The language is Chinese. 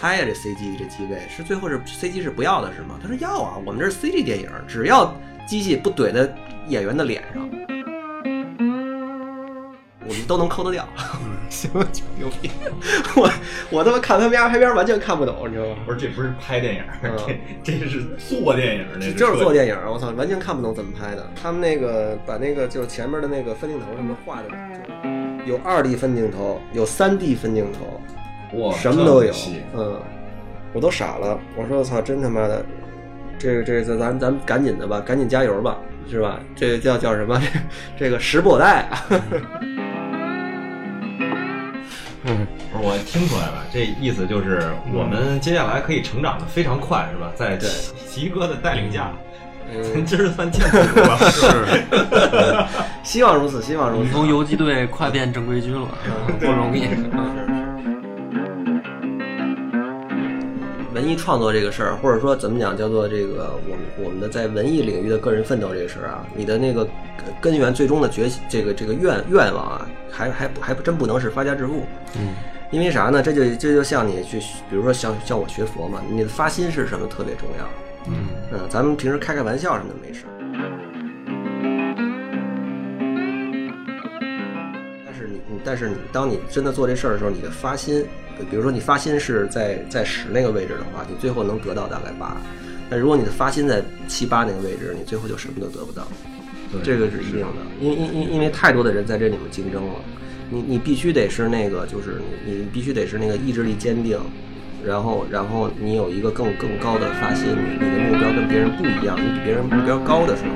拍呀？这 CG 这机位是最后是 CG 是不要的是吗？他说要啊，我们这是 CG 电影，只要机器不怼在演员的脸上，我们都能抠得掉。行，牛逼！我我他妈看他们家拍片完全看不懂，你知道吗？不是，这不是拍电影，嗯这这是做电影，这就是做电电影，我操，完全看不懂怎么拍的。他们那个把那个就是前面的那个分镜头什么画的，就有二 D 分镜头，有三 D 分镜头，哇，什么都有。嗯，我都傻了。我说我操，真他妈的，这个这个咱咱赶紧的吧，赶紧加油吧，是吧？这个叫叫什么？这 这个时不我待。不是我听出来了，这意思就是我们接下来可以成长的非常快，是吧？在对齐齐哥的带领下，嗯咱 今儿算见谱了。是，希望如此，希望如此。们从游击队快变正规军了，不容易。文艺创作这个事儿，或者说怎么讲，叫做这个我们我们的在文艺领域的个人奋斗这个事儿啊，你的那个根源最终的觉醒，这个这个愿愿望啊，还还还真不能是发家致富。嗯，因为啥呢？这就这就像你去，比如说像像我学佛嘛，你的发心是什么特别重要。嗯，嗯，咱们平时开开玩笑什么的没事儿。但是你，你但是你，当你真的做这事儿的时候，你的发心，比如说你发心是在在十那个位置的话，你最后能得到大概八。但如果你的发心在七八那个位置，你最后就什么都得不到。对这个是一定的，因因因因为太多的人在这里面竞争了，你你必须得是那个，就是你你必须得是那个意志力坚定，然后然后你有一个更更高的发心，你你的目标跟别人不一样，你比别人目标高的时候，